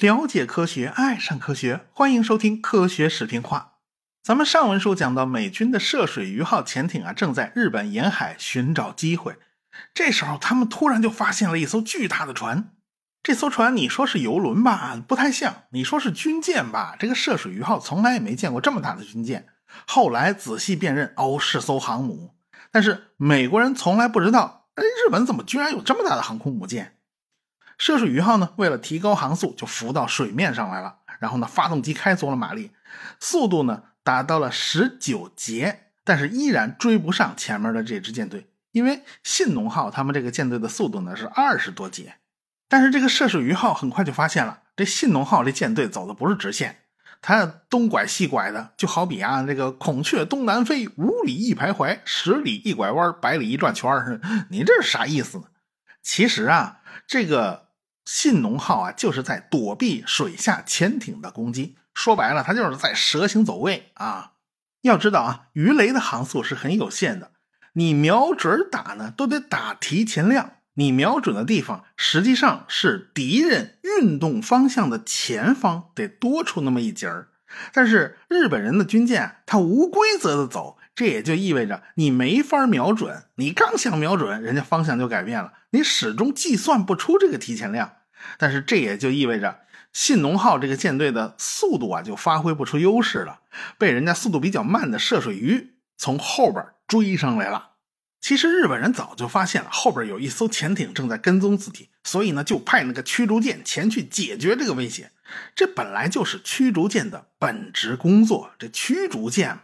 了解科学，爱上科学，欢迎收听《科学视频化》。咱们上文书讲到，美军的涉水鱼号潜艇啊，正在日本沿海寻找机会。这时候，他们突然就发现了一艘巨大的船。这艘船，你说是游轮吧，不太像；你说是军舰吧，这个涉水鱼号从来也没见过这么大的军舰。后来仔细辨认，哦，是艘航母。但是美国人从来不知道，哎，日本怎么居然有这么大的航空母舰？涉水鱼号呢，为了提高航速，就浮到水面上来了。然后呢，发动机开足了马力，速度呢达到了十九节，但是依然追不上前面的这支舰队。因为信浓号他们这个舰队的速度呢是二十多节，但是这个涉水鱼号很快就发现了，这信浓号这舰队走的不是直线，它东拐西拐的，就好比啊这个孔雀东南飞，五里一徘徊，十里一拐弯，百里一转圈你这是啥意思呢？其实啊，这个。信浓号啊，就是在躲避水下潜艇的攻击。说白了，它就是在蛇形走位啊。要知道啊，鱼雷的航速是很有限的，你瞄准打呢，都得打提前量。你瞄准的地方，实际上是敌人运动方向的前方，得多出那么一截儿。但是日本人的军舰，它无规则的走。这也就意味着你没法瞄准，你刚想瞄准，人家方向就改变了，你始终计算不出这个提前量。但是这也就意味着信浓号这个舰队的速度啊，就发挥不出优势了，被人家速度比较慢的涉水鱼从后边追上来了。其实日本人早就发现了后边有一艘潜艇正在跟踪自己，所以呢就派那个驱逐舰前去解决这个威胁。这本来就是驱逐舰的本职工作，这驱逐舰嘛。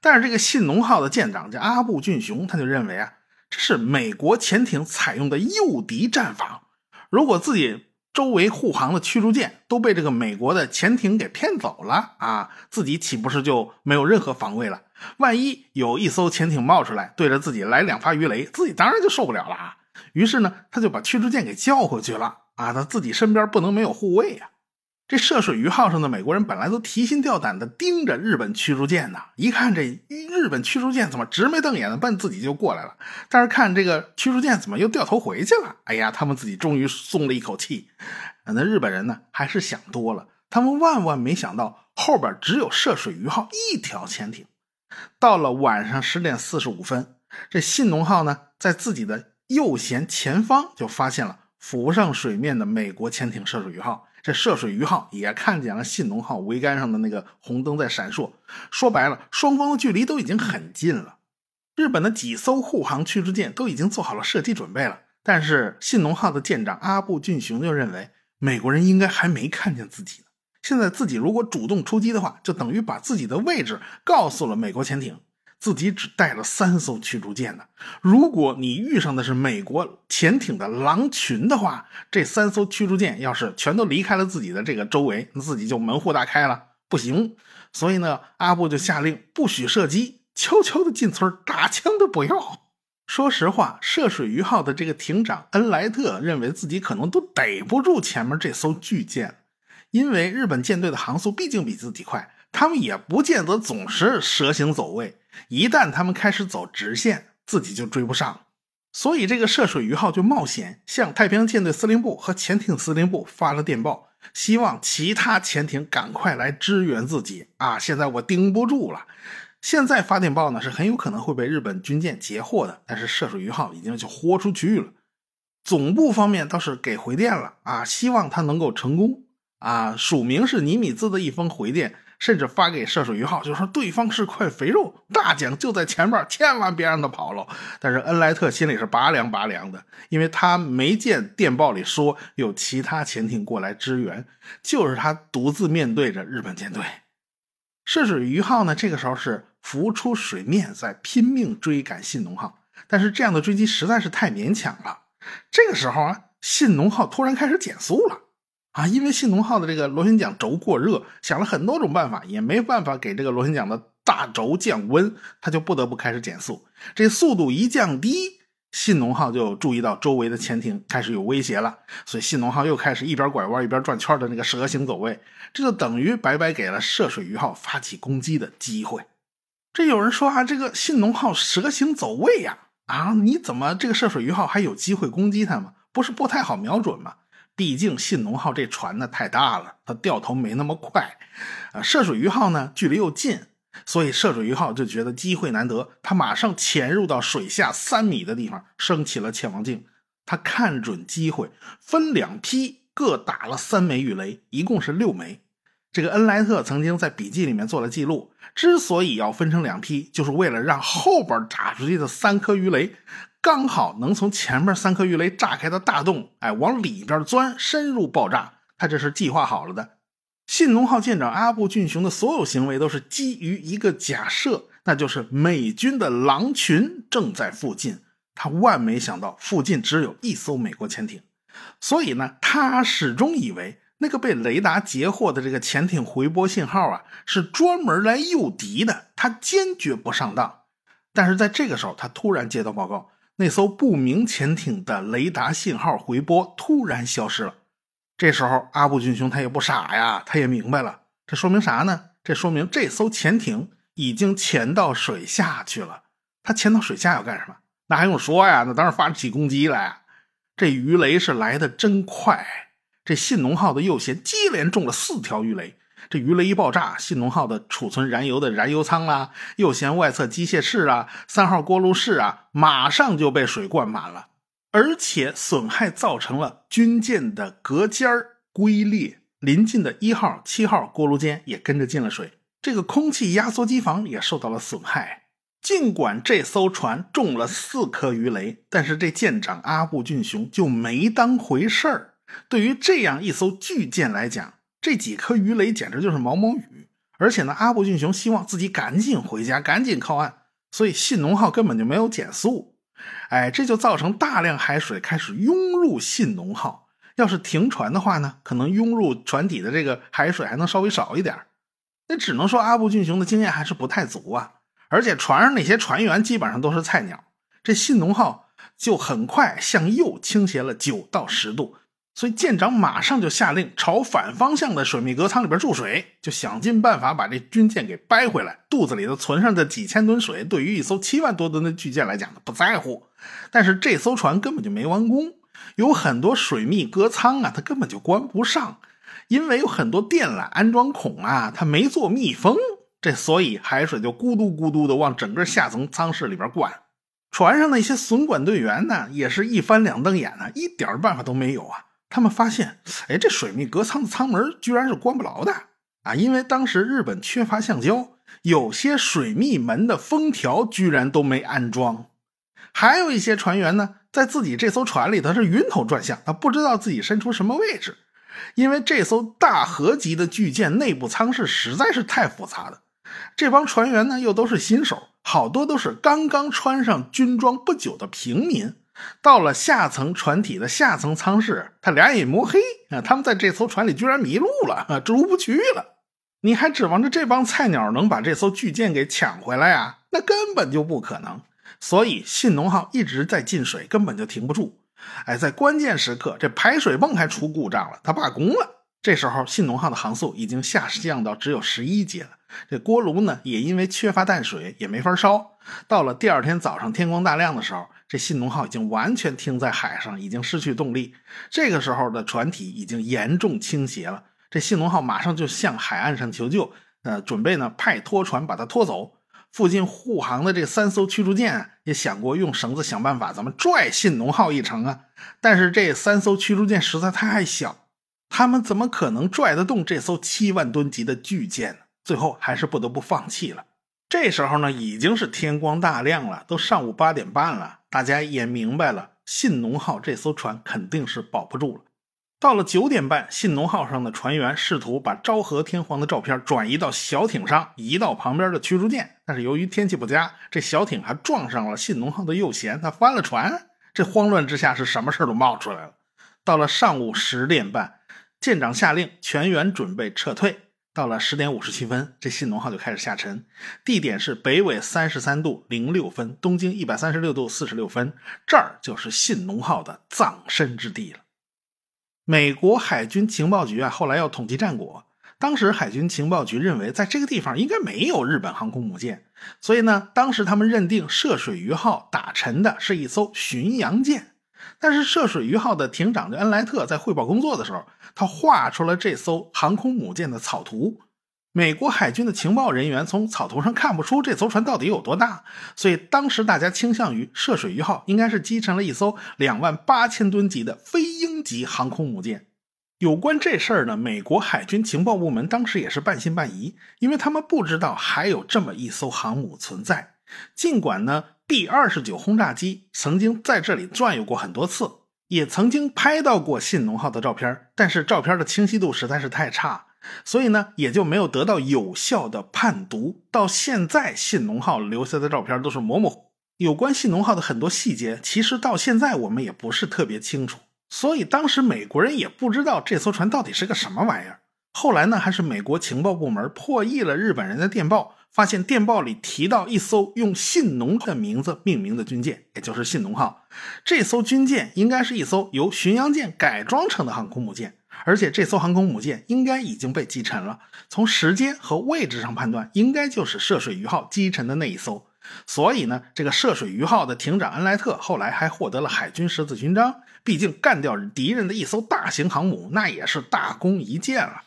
但是这个信浓号的舰长叫阿部俊雄，他就认为啊，这是美国潜艇采用的诱敌战法。如果自己周围护航的驱逐舰都被这个美国的潜艇给骗走了啊，自己岂不是就没有任何防卫了？万一有一艘潜艇冒出来，对着自己来两发鱼雷，自己当然就受不了了啊。于是呢，他就把驱逐舰给叫回去了啊，他自己身边不能没有护卫呀。这涉水鱼号上的美国人本来都提心吊胆的盯着日本驱逐舰呢，一看这日本驱逐舰怎么直眉瞪眼的奔自己就过来了，但是看这个驱逐舰怎么又掉头回去了，哎呀，他们自己终于松了一口气。那日本人呢，还是想多了，他们万万没想到后边只有涉水鱼号一条潜艇。到了晚上十点四十五分，这信浓号呢，在自己的右舷前方就发现了浮上水面的美国潜艇涉水鱼号。这涉水鱼号也看见了信浓号桅杆上的那个红灯在闪烁，说白了，双方的距离都已经很近了。日本的几艘护航驱逐舰都已经做好了射击准备了，但是信浓号的舰长阿部俊雄就认为美国人应该还没看见自己。现在自己如果主动出击的话，就等于把自己的位置告诉了美国潜艇。自己只带了三艘驱逐舰呢。如果你遇上的是美国潜艇的狼群的话，这三艘驱逐舰要是全都离开了自己的这个周围，那自己就门户大开了，不行。所以呢，阿布就下令不许射击，悄悄的进村，打枪都不要。说实话，涉水鱼号的这个艇长恩莱特认为自己可能都逮不住前面这艘巨舰，因为日本舰队的航速毕竟比自己快，他们也不见得总是蛇形走位。一旦他们开始走直线，自己就追不上，所以这个涉水鱼号就冒险向太平洋舰队司令部和潜艇司令部发了电报，希望其他潜艇赶快来支援自己啊！现在我盯不住了，现在发电报呢是很有可能会被日本军舰截获的，但是涉水鱼号已经就豁出去了。总部方面倒是给回电了啊，希望他能够成功啊，署名是尼米兹的一封回电。甚至发给涉水鱼号，就说对方是块肥肉，大奖就在前面，千万别让他跑了。但是恩莱特心里是拔凉拔凉的，因为他没见电报里说有其他潜艇过来支援，就是他独自面对着日本舰队。涉水鱼号呢，这个时候是浮出水面，在拼命追赶信浓号，但是这样的追击实在是太勉强了。这个时候啊，信浓号突然开始减速了。啊，因为信浓号的这个螺旋桨轴过热，想了很多种办法，也没办法给这个螺旋桨的大轴降温，它就不得不开始减速。这速度一降低，信浓号就注意到周围的潜艇开始有威胁了，所以信浓号又开始一边拐弯一边转圈的那个蛇形走位，这就等于白白给了涉水鱼号发起攻击的机会。这有人说啊，这个信浓号蛇形走位呀，啊，你怎么这个涉水鱼号还有机会攻击它吗？不是不太好瞄准吗？毕竟信浓号这船呢太大了，它掉头没那么快。啊，涉水鱼号呢距离又近，所以涉水鱼号就觉得机会难得，它马上潜入到水下三米的地方，升起了潜望镜。他看准机会，分两批各打了三枚鱼雷，一共是六枚。这个恩莱特曾经在笔记里面做了记录，之所以要分成两批，就是为了让后边炸出去的三颗鱼雷刚好能从前面三颗鱼雷炸开的大洞，哎，往里边钻，深入爆炸。他这是计划好了的。信浓号舰长阿部俊雄的所有行为都是基于一个假设，那就是美军的狼群正在附近。他万没想到附近只有一艘美国潜艇，所以呢，他始终以为那个被雷达截获的这个潜艇回波信号啊，是专门来诱敌的。他坚决不上当。但是在这个时候，他突然接到报告，那艘不明潜艇的雷达信号回波突然消失了。这时候，阿布俊雄他也不傻呀，他也明白了，这说明啥呢？这说明这艘潜艇已经潜到水下去了。他潜到水下要干什么？那还用说呀？那当然发起攻击来。这鱼雷是来的真快。这信浓号的右舷接连中了四条鱼雷。这鱼雷一爆炸，信浓号的储存燃油的燃油舱啦、右舷外侧机械室啊、三号锅炉室啊，马上就被水灌满了，而且损害造成了军舰的隔间龟裂。临近的一号、七号锅炉间也跟着进了水。这个空气压缩机房也受到了损害。尽管这艘船中了四颗鱼雷，但是这舰长阿部俊雄就没当回事儿。对于这样一艘巨舰来讲，这几颗鱼雷简直就是毛毛雨。而且呢，阿部俊雄希望自己赶紧回家，赶紧靠岸，所以信浓号根本就没有减速。哎，这就造成大量海水开始涌入信浓号。要是停船的话呢，可能涌入船底的这个海水还能稍微少一点。那只能说阿部俊雄的经验还是不太足啊。而且船上那些船员基本上都是菜鸟，这信浓号就很快向右倾斜了九到十度，所以舰长马上就下令朝反方向的水密隔舱里边注水，就想尽办法把这军舰给掰回来。肚子里头存上的几千吨水，对于一艘七万多吨的巨舰来讲呢，不在乎。但是这艘船根本就没完工，有很多水密隔舱啊，它根本就关不上，因为有很多电缆安装孔啊，它没做密封。这所以海水就咕嘟咕嘟的往整个下层舱室里边灌，船上那些损管队员呢，也是一翻两瞪眼呢，一点办法都没有啊。他们发现，哎，这水密隔舱的舱门居然是关不牢的啊！因为当时日本缺乏橡胶，有些水密门的封条居然都没安装。还有一些船员呢，在自己这艘船里头是晕头转向，他不知道自己身处什么位置，因为这艘大河级的巨舰内部舱室实在是太复杂了。这帮船员呢，又都是新手，好多都是刚刚穿上军装不久的平民。到了下层船体的下层舱室，他俩眼摸黑啊！他们在这艘船里居然迷路了啊，出不去了。你还指望着这帮菜鸟能把这艘巨舰给抢回来啊？那根本就不可能。所以信浓号一直在进水，根本就停不住。哎，在关键时刻，这排水泵还出故障了，它罢工了。这时候，信浓号的航速已经下降到只有十一节了。这锅炉呢，也因为缺乏淡水，也没法烧。到了第二天早上天光大亮的时候，这信浓号已经完全停在海上，已经失去动力。这个时候的船体已经严重倾斜了。这信浓号马上就向海岸上求救，呃，准备呢派拖船把它拖走。附近护航的这三艘驱逐舰也想过用绳子想办法，咱们拽信浓号一程啊。但是这三艘驱逐舰实在太小，他们怎么可能拽得动这艘七万吨级的巨舰呢？最后还是不得不放弃了。这时候呢，已经是天光大亮了，都上午八点半了。大家也明白了，信浓号这艘船肯定是保不住了。到了九点半，信浓号上的船员试图把昭和天皇的照片转移到小艇上，移到旁边的驱逐舰。但是由于天气不佳，这小艇还撞上了信浓号的右舷，它翻了船。这慌乱之下，是什么事都冒出来了。到了上午十点半，舰长下令全员准备撤退。到了十点五十七分，这信浓号就开始下沉，地点是北纬三十三度零六分，东经一百三十六度四十六分，这儿就是信浓号的葬身之地了。美国海军情报局啊，后来要统计战果，当时海军情报局认为，在这个地方应该没有日本航空母舰，所以呢，当时他们认定涉水鱼号打沉的是一艘巡洋舰。但是涉水鱼号的艇长恩莱特在汇报工作的时候，他画出了这艘航空母舰的草图。美国海军的情报人员从草图上看不出这艘船到底有多大，所以当时大家倾向于涉水鱼号应该是击沉了一艘两万八千吨级的非鹰级航空母舰。有关这事儿呢，美国海军情报部门当时也是半信半疑，因为他们不知道还有这么一艘航母存在。尽管呢，B 二十九轰炸机曾经在这里转悠过很多次，也曾经拍到过信浓号的照片，但是照片的清晰度实在是太差，所以呢，也就没有得到有效的判读。到现在，信浓号留下的照片都是模模糊。有关信浓号的很多细节，其实到现在我们也不是特别清楚。所以当时美国人也不知道这艘船到底是个什么玩意儿。后来呢，还是美国情报部门破译了日本人的电报，发现电报里提到一艘用信浓的名字命名的军舰，也就是信浓号。这艘军舰应该是一艘由巡洋舰改装成的航空母舰，而且这艘航空母舰应该已经被击沉了。从时间和位置上判断，应该就是涉水鱼号击沉的那一艘。所以呢，这个涉水鱼号的艇长恩莱特后来还获得了海军十字勋章。毕竟干掉敌人的一艘大型航母，那也是大功一件了。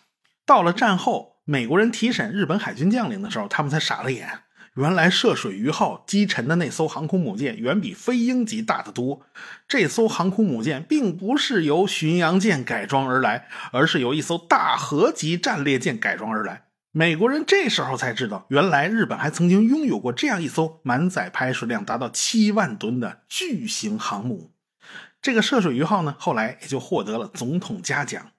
到了战后，美国人提审日本海军将领的时候，他们才傻了眼。原来涉水鱼号击沉的那艘航空母舰远比飞鹰级大得多。这艘航空母舰并不是由巡洋舰改装而来，而是由一艘大和级战列舰改装而来。美国人这时候才知道，原来日本还曾经拥有过这样一艘满载排水量达到七万吨的巨型航母。这个涉水鱼号呢，后来也就获得了总统嘉奖。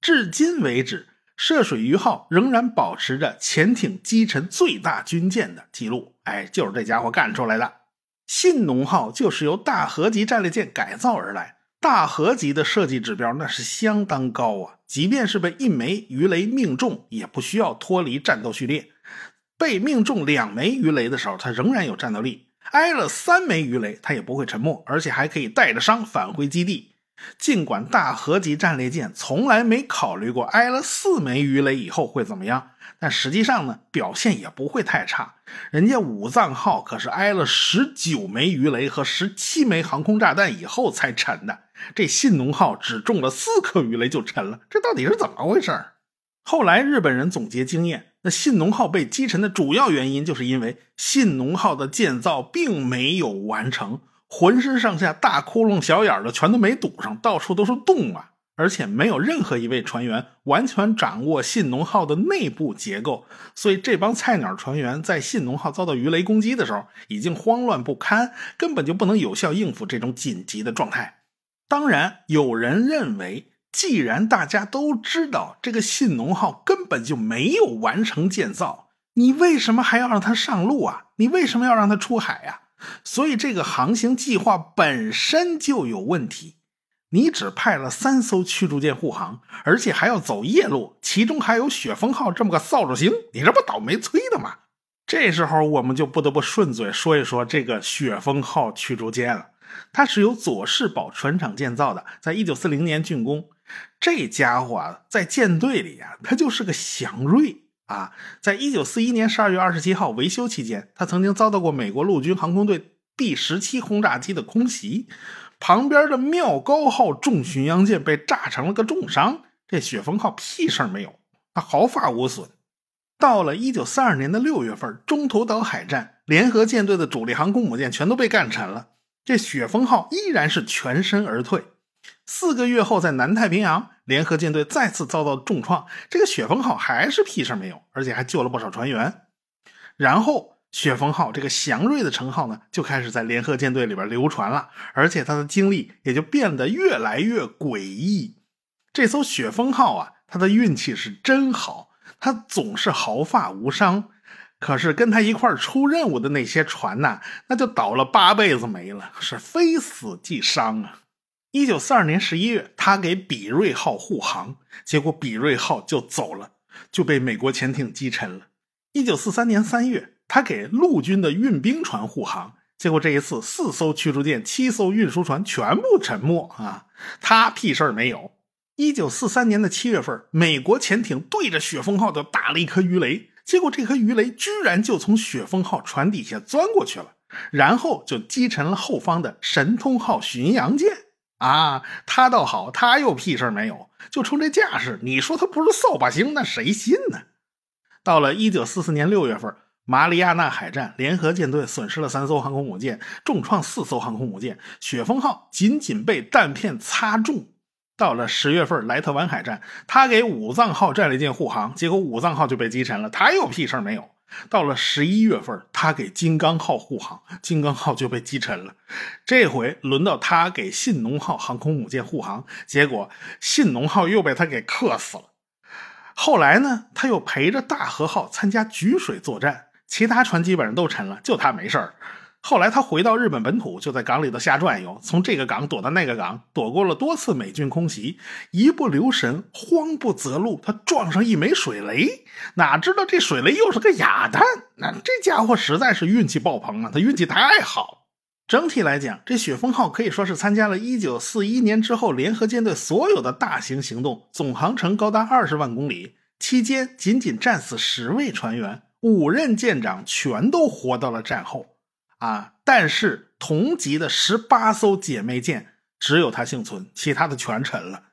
至今为止，涉水鱼号仍然保持着潜艇击沉最大军舰的记录。哎，就是这家伙干出来的。信浓号就是由大和级战列舰改造而来。大和级的设计指标那是相当高啊，即便是被一枚鱼雷命中，也不需要脱离战斗序列。被命中两枚鱼雷的时候，它仍然有战斗力；挨了三枚鱼雷，它也不会沉没，而且还可以带着伤返回基地。尽管大和级战列舰从来没考虑过挨了四枚鱼雷以后会怎么样。但实际上呢，表现也不会太差。人家武藏号可是挨了十九枚鱼雷和十七枚航空炸弹以后才沉的，这信浓号只中了四颗鱼雷就沉了，这到底是怎么回事？后来日本人总结经验，那信浓号被击沉的主要原因，就是因为信浓号的建造并没有完成，浑身上下大窟窿、小眼的全都没堵上，到处都是洞啊。而且没有任何一位船员完全掌握信浓号的内部结构，所以这帮菜鸟船员在信浓号遭到鱼雷攻击的时候，已经慌乱不堪，根本就不能有效应付这种紧急的状态。当然，有人认为，既然大家都知道这个信浓号根本就没有完成建造，你为什么还要让它上路啊？你为什么要让它出海呀？所以这个航行计划本身就有问题。你只派了三艘驱逐舰护航，而且还要走夜路，其中还有雪峰号这么个扫帚星，你这不倒霉催的吗？这时候我们就不得不顺嘴说一说这个雪峰号驱逐舰了。它是由佐世保船厂建造的，在一九四零年竣工。这家伙啊，在舰队里啊，它就是个祥瑞啊。在一九四一年十二月二十七号维修期间，它曾经遭到过美国陆军航空队第十七轰炸机的空袭。旁边的妙高号重巡洋舰被炸成了个重伤，这雪峰号屁事儿没有，它毫发无损。到了一九四二年的六月份，中途岛海战，联合舰队的主力航空母舰全都被干沉了，这雪峰号依然是全身而退。四个月后，在南太平洋，联合舰队再次遭到重创，这个雪峰号还是屁事没有，而且还救了不少船员。然后。雪峰号这个祥瑞的称号呢，就开始在联合舰队里边流传了，而且他的经历也就变得越来越诡异。这艘雪峰号啊，他的运气是真好，他总是毫发无伤。可是跟他一块出任务的那些船呐，那就倒了八辈子霉了，是非死即伤啊。一九四二年十一月，他给比瑞号护航，结果比瑞号就走了，就被美国潜艇击沉了。一九四三年三月。他给陆军的运兵船护航，结果这一次四艘驱逐舰、七艘运输船全部沉没啊！他屁事儿没有。一九四三年的七月份，美国潜艇对着雪峰号就打了一颗鱼雷，结果这颗鱼雷居然就从雪峰号船底下钻过去了，然后就击沉了后方的神通号巡洋舰。啊，他倒好，他又屁事没有，就冲这架势，你说他不是扫把星，那谁信呢？到了一九四四年六月份，马里亚纳海战，联合舰队损失了三艘航空母舰，重创四艘航空母舰，雪峰号仅仅被弹片擦中。到了十月份，莱特湾海战，他给武藏号战列舰护航，结果武藏号就被击沉了，他又屁事没有。到了十一月份，他给金刚号护航，金刚号就被击沉了。这回轮到他给信浓号航空母舰护航，结果信浓号又被他给克死了。后来呢，他又陪着大和号参加菊水作战，其他船基本上都沉了，就他没事儿。后来他回到日本本土，就在港里头瞎转悠，从这个港躲到那个港，躲过了多次美军空袭，一不留神，慌不择路，他撞上一枚水雷，哪知道这水雷又是个哑弹，那这家伙实在是运气爆棚啊！他运气太好。整体来讲，这雪峰号可以说是参加了1941年之后联合舰队所有的大型行动，总航程高达二十万公里，期间仅仅战死十位船员，五任舰长全都活到了战后。啊！但是同级的十八艘姐妹舰只有它幸存，其他的全沉了。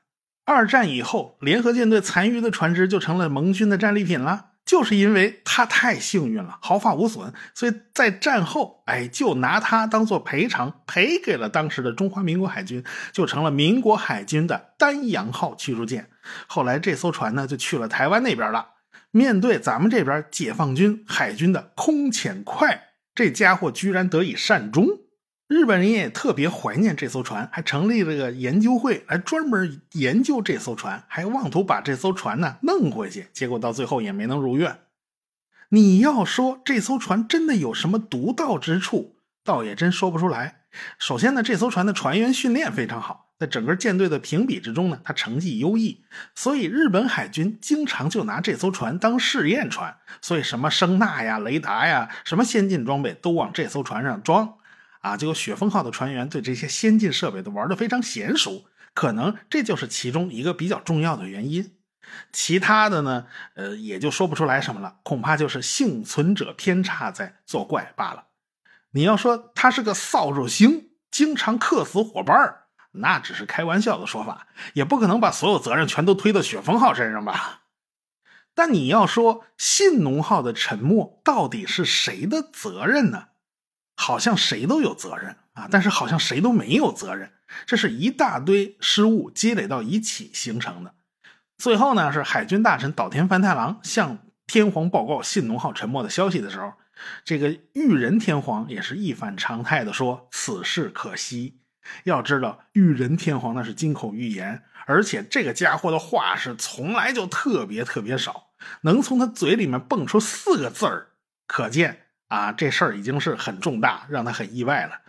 二战以后，联合舰队残余的船只就成了盟军的战利品了。就是因为它太幸运了，毫发无损，所以在战后，哎，就拿它当做赔偿，赔给了当时的中华民国海军，就成了民国海军的丹阳号驱逐舰。后来这艘船呢，就去了台湾那边了。面对咱们这边解放军海军的空潜快。这家伙居然得以善终，日本人也特别怀念这艘船，还成立了个研究会来专门研究这艘船，还妄图把这艘船呢弄回去，结果到最后也没能如愿。你要说这艘船真的有什么独到之处，倒也真说不出来。首先呢，这艘船的船员训练非常好。在整个舰队的评比之中呢，它成绩优异，所以日本海军经常就拿这艘船当试验船，所以什么声呐呀、雷达呀、什么先进装备都往这艘船上装，啊，结果雪峰号的船员对这些先进设备都玩得非常娴熟，可能这就是其中一个比较重要的原因。其他的呢，呃，也就说不出来什么了，恐怕就是幸存者偏差在作怪罢了。你要说他是个扫帚星，经常克死伙伴儿。那只是开玩笑的说法，也不可能把所有责任全都推到雪峰号身上吧？但你要说信浓号的沉没到底是谁的责任呢？好像谁都有责任啊，但是好像谁都没有责任。这是一大堆失误积累到一起形成的。最后呢，是海军大臣岛田繁太郎向天皇报告信浓号沉没的消息的时候，这个裕仁天皇也是一反常态的说：“此事可惜。”要知道，裕仁天皇那是金口玉言，而且这个家伙的话是从来就特别特别少，能从他嘴里面蹦出四个字儿，可见啊，这事儿已经是很重大，让他很意外了。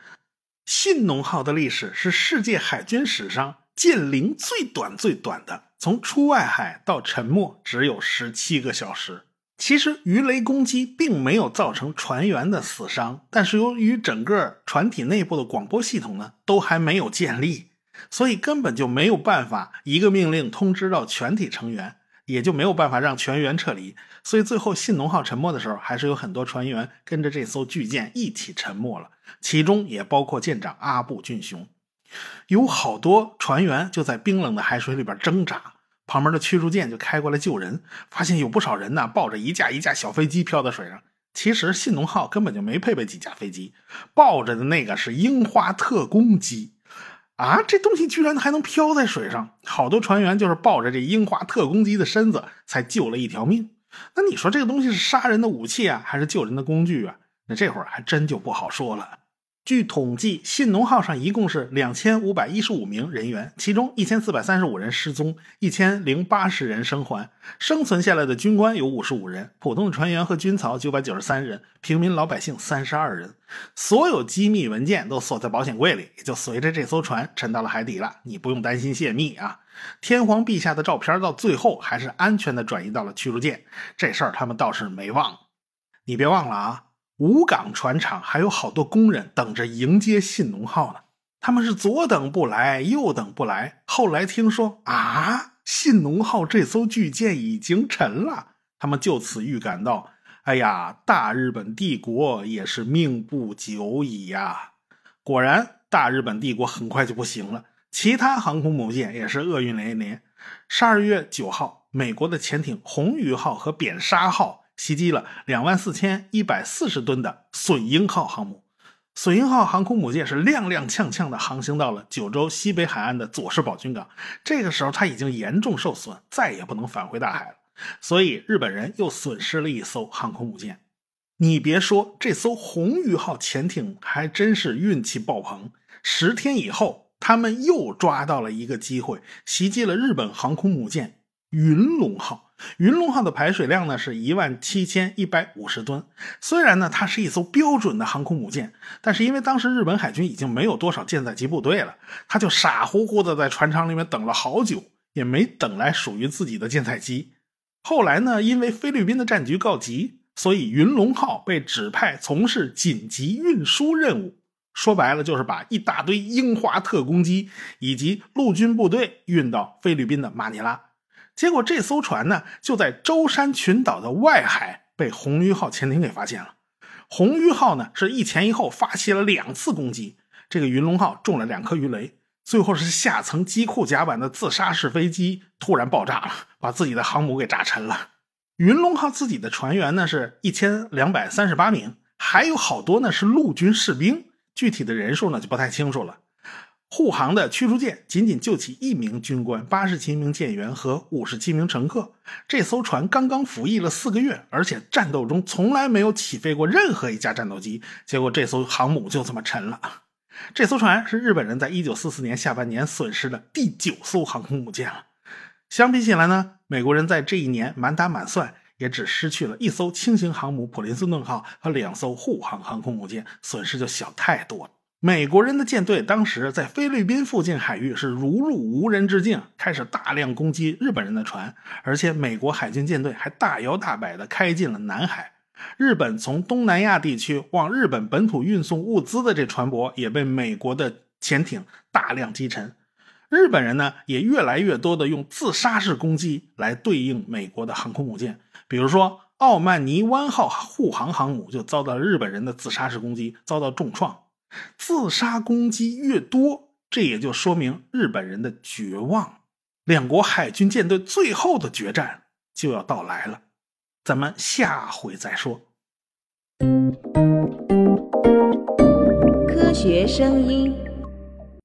信浓号的历史是世界海军史上舰龄最短最短的，从出外海到沉没只有十七个小时。其实鱼雷攻击并没有造成船员的死伤，但是由于整个船体内部的广播系统呢都还没有建立，所以根本就没有办法一个命令通知到全体成员，也就没有办法让全员撤离。所以最后信浓号沉没的时候，还是有很多船员跟着这艘巨舰一起沉没了，其中也包括舰长阿部俊雄，有好多船员就在冰冷的海水里边挣扎。旁边的驱逐舰就开过来救人，发现有不少人呢，抱着一架一架小飞机漂在水上。其实信浓号根本就没配备几架飞机，抱着的那个是樱花特工机啊！这东西居然还能漂在水上，好多船员就是抱着这樱花特工机的身子才救了一条命。那你说这个东西是杀人的武器啊，还是救人的工具啊？那这会儿还真就不好说了。据统计，信浓号上一共是两千五百一十五名人员，其中一千四百三十五人失踪，一千零八十人生还。生存下来的军官有五十五人，普通的船员和军曹九百九十三人，平民老百姓三十二人。所有机密文件都锁在保险柜里，也就随着这艘船沉到了海底了。你不用担心泄密啊！天皇陛下的照片到最后还是安全的转移到了驱逐舰，这事儿他们倒是没忘。你别忘了啊！武港船厂还有好多工人等着迎接信浓号呢。他们是左等不来，右等不来。后来听说啊，信浓号这艘巨舰已经沉了，他们就此预感到，哎呀，大日本帝国也是命不久矣呀。果然，大日本帝国很快就不行了，其他航空母舰也是厄运连连。十二月九号，美国的潜艇红鱼号和扁鲨号袭击了两万四千一百四十吨的隼鹰号航母。隼鹰号航空母舰是踉踉跄跄的航行到了九州西北海岸的佐世保军港，这个时候它已经严重受损，再也不能返回大海了。所以日本人又损失了一艘航空母舰。你别说，这艘红鱼号潜艇还真是运气爆棚。十天以后，他们又抓到了一个机会，袭击了日本航空母舰云龙号。云龙号的排水量呢是一万七千一百五十吨。虽然呢它是一艘标准的航空母舰，但是因为当时日本海军已经没有多少舰载机部队了，他就傻乎乎的在船舱里面等了好久，也没等来属于自己的舰载机。后来呢，因为菲律宾的战局告急，所以云龙号被指派从事紧急运输任务。说白了，就是把一大堆樱花特攻机以及陆军部队运到菲律宾的马尼拉。结果这艘船呢，就在舟山群岛的外海被红鱼号潜艇给发现了。红鱼号呢是一前一后发起了两次攻击，这个云龙号中了两颗鱼雷，最后是下层机库甲板的自杀式飞机突然爆炸了，把自己的航母给炸沉了。云龙号自己的船员呢是一千两百三十八名，还有好多呢是陆军士兵，具体的人数呢就不太清楚了。护航的驱逐舰仅仅救起一名军官、八十七名舰员和五十七名乘客。这艘船刚刚服役了四个月，而且战斗中从来没有起飞过任何一架战斗机。结果这艘航母就这么沉了。这艘船是日本人在一九四四年下半年损失的第九艘航空母舰了。相比起来呢，美国人在这一年满打满算也只失去了一艘轻型航母普林斯顿号和两艘护航航空母舰，损失就小太多了。美国人的舰队当时在菲律宾附近海域是如入无人之境，开始大量攻击日本人的船，而且美国海军舰队还大摇大摆地开进了南海。日本从东南亚地区往日本本土运送物资的这船舶也被美国的潜艇大量击沉。日本人呢也越来越多的用自杀式攻击来对应美国的航空母舰，比如说奥曼尼湾号护航航母就遭到日本人的自杀式攻击，遭到重创。自杀攻击越多，这也就说明日本人的绝望。两国海军舰队最后的决战就要到来了，咱们下回再说。科学声音。